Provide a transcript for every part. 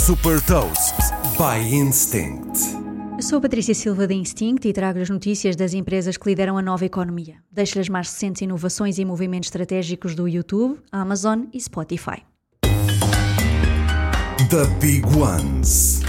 Super Toast by Instinct. Sou a Patrícia Silva da Instinct e trago as notícias das empresas que lideram a nova economia. Deixo-lhe as mais recentes inovações e movimentos estratégicos do YouTube, Amazon e Spotify. The Big Ones.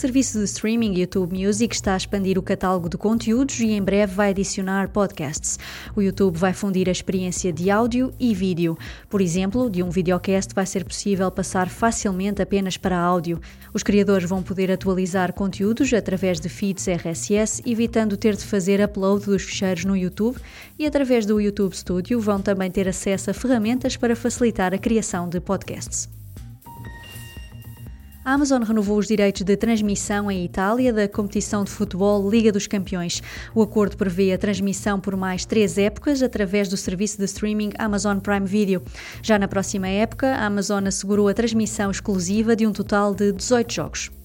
Serviço de streaming YouTube Music está a expandir o catálogo de conteúdos e em breve vai adicionar podcasts. O YouTube vai fundir a experiência de áudio e vídeo. Por exemplo, de um videocast vai ser possível passar facilmente apenas para áudio. Os criadores vão poder atualizar conteúdos através de feeds RSS, evitando ter de fazer upload dos ficheiros no YouTube, e através do YouTube Studio vão também ter acesso a ferramentas para facilitar a criação de podcasts. A Amazon renovou os direitos de transmissão em Itália da competição de futebol Liga dos Campeões. O acordo prevê a transmissão por mais três épocas através do serviço de streaming Amazon Prime Video. Já na próxima época, a Amazon assegurou a transmissão exclusiva de um total de 18 jogos.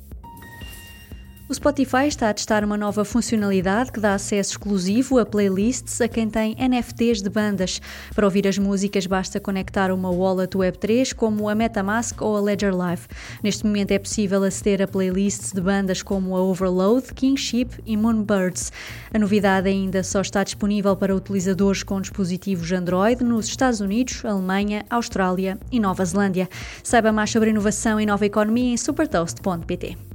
O Spotify está a testar uma nova funcionalidade que dá acesso exclusivo a playlists a quem tem NFTs de bandas. Para ouvir as músicas basta conectar uma wallet Web3 como a MetaMask ou a Ledger Live. Neste momento é possível aceder a playlists de bandas como a Overload, Kingship e Moonbirds. A novidade ainda só está disponível para utilizadores com dispositivos Android nos Estados Unidos, Alemanha, Austrália e Nova Zelândia. Saiba mais sobre inovação e nova economia em supertoast.pt.